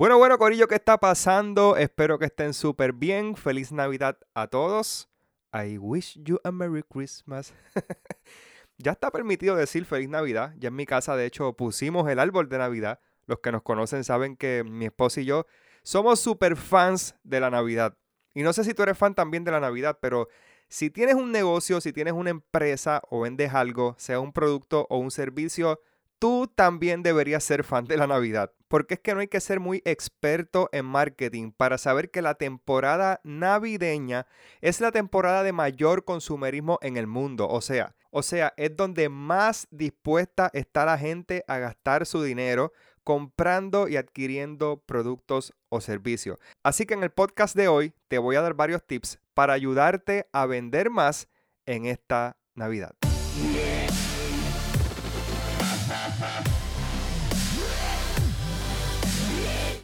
Bueno, bueno, Corillo, ¿qué está pasando? Espero que estén súper bien. Feliz Navidad a todos. I wish you a Merry Christmas. ya está permitido decir Feliz Navidad. Ya en mi casa, de hecho, pusimos el árbol de Navidad. Los que nos conocen saben que mi esposa y yo somos súper fans de la Navidad. Y no sé si tú eres fan también de la Navidad, pero si tienes un negocio, si tienes una empresa o vendes algo, sea un producto o un servicio, tú también deberías ser fan de la Navidad. Porque es que no hay que ser muy experto en marketing para saber que la temporada navideña es la temporada de mayor consumerismo en el mundo. O sea, o sea, es donde más dispuesta está la gente a gastar su dinero comprando y adquiriendo productos o servicios. Así que en el podcast de hoy te voy a dar varios tips para ayudarte a vender más en esta Navidad.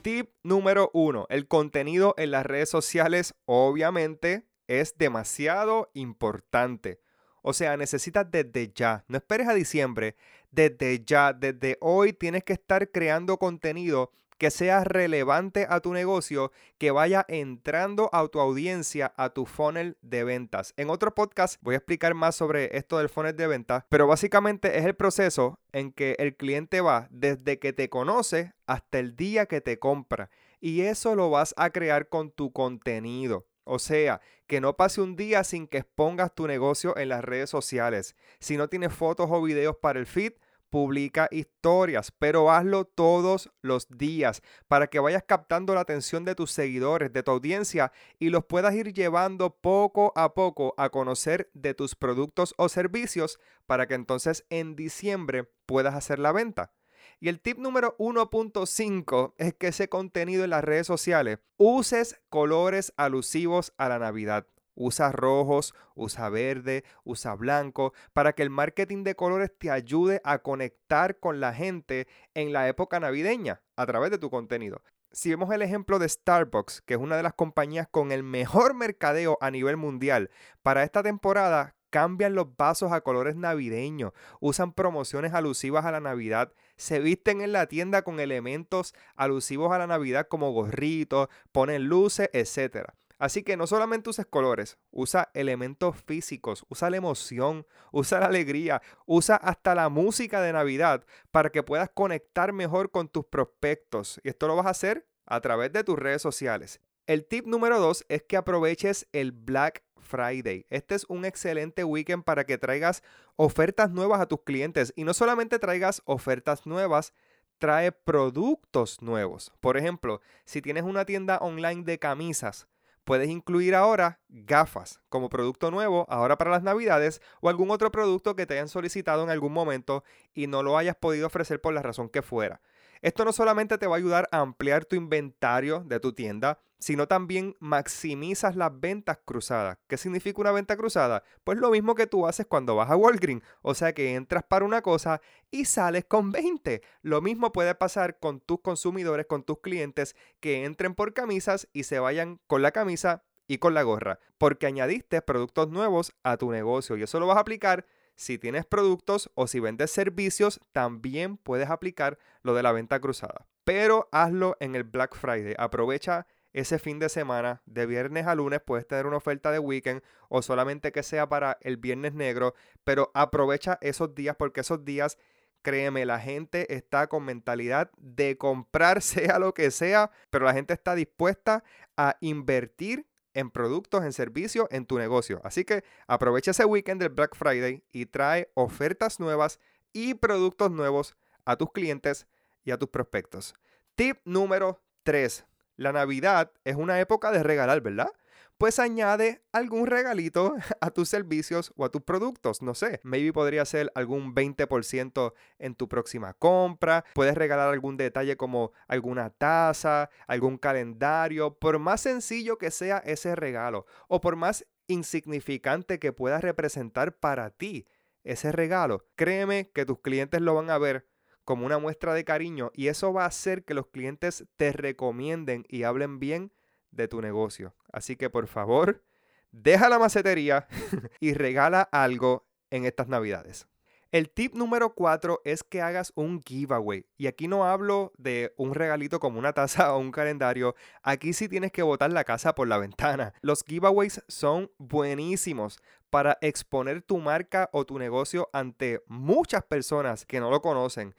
Tip número uno, el contenido en las redes sociales obviamente es demasiado importante. O sea, necesitas desde ya, no esperes a diciembre, desde ya, desde hoy tienes que estar creando contenido que sea relevante a tu negocio, que vaya entrando a tu audiencia, a tu funnel de ventas. En otro podcast voy a explicar más sobre esto del funnel de ventas, pero básicamente es el proceso en que el cliente va desde que te conoce hasta el día que te compra. Y eso lo vas a crear con tu contenido. O sea, que no pase un día sin que expongas tu negocio en las redes sociales. Si no tienes fotos o videos para el feed, publica historias, pero hazlo todos los días para que vayas captando la atención de tus seguidores, de tu audiencia y los puedas ir llevando poco a poco a conocer de tus productos o servicios para que entonces en diciembre puedas hacer la venta. Y el tip número 1.5 es que ese contenido en las redes sociales uses colores alusivos a la Navidad. Usa rojos, usa verde, usa blanco, para que el marketing de colores te ayude a conectar con la gente en la época navideña a través de tu contenido. Si vemos el ejemplo de Starbucks, que es una de las compañías con el mejor mercadeo a nivel mundial, para esta temporada cambian los vasos a colores navideños, usan promociones alusivas a la Navidad, se visten en la tienda con elementos alusivos a la Navidad como gorritos, ponen luces, etc. Así que no solamente uses colores, usa elementos físicos, usa la emoción, usa la alegría, usa hasta la música de Navidad para que puedas conectar mejor con tus prospectos. Y esto lo vas a hacer a través de tus redes sociales. El tip número dos es que aproveches el Black Friday. Este es un excelente weekend para que traigas ofertas nuevas a tus clientes y no solamente traigas ofertas nuevas, trae productos nuevos. Por ejemplo, si tienes una tienda online de camisas, puedes incluir ahora gafas como producto nuevo ahora para las navidades o algún otro producto que te hayan solicitado en algún momento y no lo hayas podido ofrecer por la razón que fuera. Esto no solamente te va a ayudar a ampliar tu inventario de tu tienda, sino también maximizas las ventas cruzadas. ¿Qué significa una venta cruzada? Pues lo mismo que tú haces cuando vas a Walgreens, o sea que entras para una cosa y sales con 20. Lo mismo puede pasar con tus consumidores, con tus clientes que entren por camisas y se vayan con la camisa y con la gorra, porque añadiste productos nuevos a tu negocio y eso lo vas a aplicar si tienes productos o si vendes servicios, también puedes aplicar lo de la venta cruzada. Pero hazlo en el Black Friday. Aprovecha ese fin de semana, de viernes a lunes, puedes tener una oferta de weekend o solamente que sea para el viernes negro, pero aprovecha esos días porque esos días, créeme, la gente está con mentalidad de comprar sea lo que sea, pero la gente está dispuesta a invertir en productos, en servicios, en tu negocio. Así que aprovecha ese weekend del Black Friday y trae ofertas nuevas y productos nuevos a tus clientes y a tus prospectos. Tip número 3. La Navidad es una época de regalar, ¿verdad? pues añade algún regalito a tus servicios o a tus productos. No sé, maybe podría ser algún 20% en tu próxima compra. Puedes regalar algún detalle como alguna taza, algún calendario, por más sencillo que sea ese regalo o por más insignificante que pueda representar para ti ese regalo. Créeme que tus clientes lo van a ver como una muestra de cariño y eso va a hacer que los clientes te recomienden y hablen bien de tu negocio. Así que por favor, deja la macetería y regala algo en estas navidades. El tip número 4 es que hagas un giveaway. Y aquí no hablo de un regalito como una taza o un calendario. Aquí sí tienes que botar la casa por la ventana. Los giveaways son buenísimos para exponer tu marca o tu negocio ante muchas personas que no lo conocen.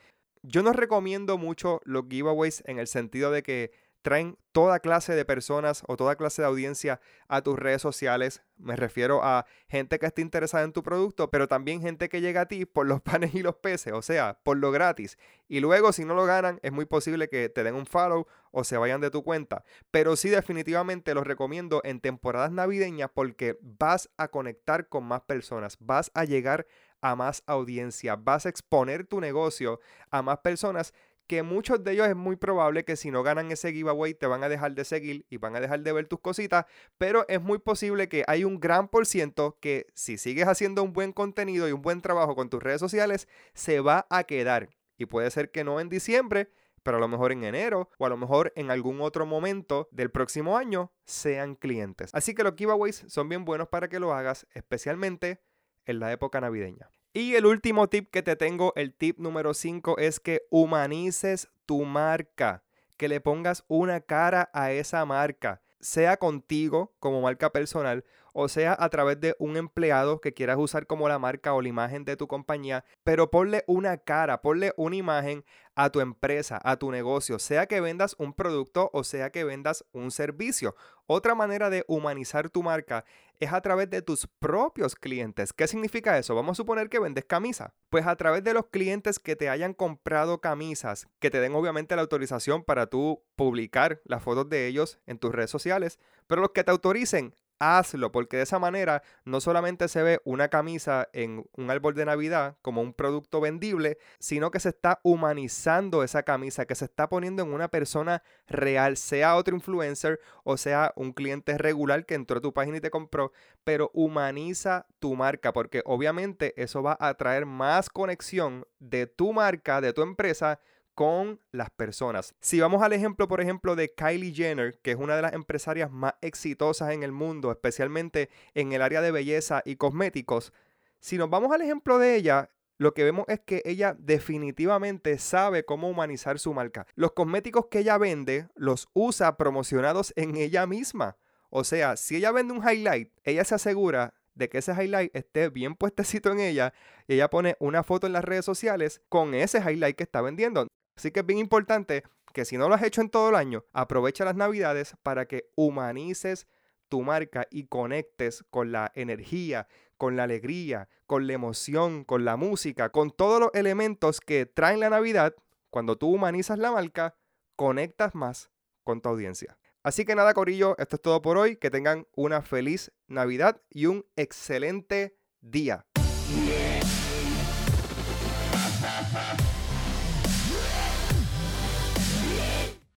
Yo no recomiendo mucho los giveaways en el sentido de que traen toda clase de personas o toda clase de audiencia a tus redes sociales. Me refiero a gente que esté interesada en tu producto, pero también gente que llega a ti por los panes y los peces, o sea, por lo gratis. Y luego, si no lo ganan, es muy posible que te den un follow o se vayan de tu cuenta. Pero sí, definitivamente los recomiendo en temporadas navideñas porque vas a conectar con más personas, vas a llegar a más audiencia, vas a exponer tu negocio a más personas que muchos de ellos es muy probable que si no ganan ese giveaway te van a dejar de seguir y van a dejar de ver tus cositas, pero es muy posible que hay un gran por ciento que si sigues haciendo un buen contenido y un buen trabajo con tus redes sociales, se va a quedar. Y puede ser que no en diciembre, pero a lo mejor en enero o a lo mejor en algún otro momento del próximo año sean clientes. Así que los giveaways son bien buenos para que lo hagas, especialmente en la época navideña. Y el último tip que te tengo, el tip número 5, es que humanices tu marca, que le pongas una cara a esa marca, sea contigo como marca personal o sea a través de un empleado que quieras usar como la marca o la imagen de tu compañía, pero ponle una cara, ponle una imagen a tu empresa, a tu negocio, sea que vendas un producto o sea que vendas un servicio. Otra manera de humanizar tu marca es a través de tus propios clientes. ¿Qué significa eso? Vamos a suponer que vendes camisas. Pues a través de los clientes que te hayan comprado camisas, que te den obviamente la autorización para tú publicar las fotos de ellos en tus redes sociales, pero los que te autoricen, hazlo, porque de esa manera no solamente se ve una camisa en un árbol de Navidad como un producto vendible, sino que se está humanizando esa camisa, que se está poniendo en una persona real, sea otro influencer o sea un cliente regular que entró a tu página y te compró, pero humaniza tu marca, porque obviamente eso va a traer más conexión de tu marca, de tu empresa, con las personas. Si vamos al ejemplo, por ejemplo, de Kylie Jenner, que es una de las empresarias más exitosas en el mundo, especialmente en el área de belleza y cosméticos, si nos vamos al ejemplo de ella, lo que vemos es que ella definitivamente sabe cómo humanizar su marca. Los cosméticos que ella vende los usa promocionados en ella misma. O sea, si ella vende un highlight, ella se asegura de que ese highlight esté bien puestecito en ella y ella pone una foto en las redes sociales con ese highlight que está vendiendo. Así que es bien importante que si no lo has hecho en todo el año, aprovecha las navidades para que humanices tu marca y conectes con la energía, con la alegría, con la emoción, con la música, con todos los elementos que traen la Navidad. Cuando tú humanizas la marca, conectas más con tu audiencia. Así que nada, Corillo, esto es todo por hoy. Que tengan una feliz Navidad y un excelente día.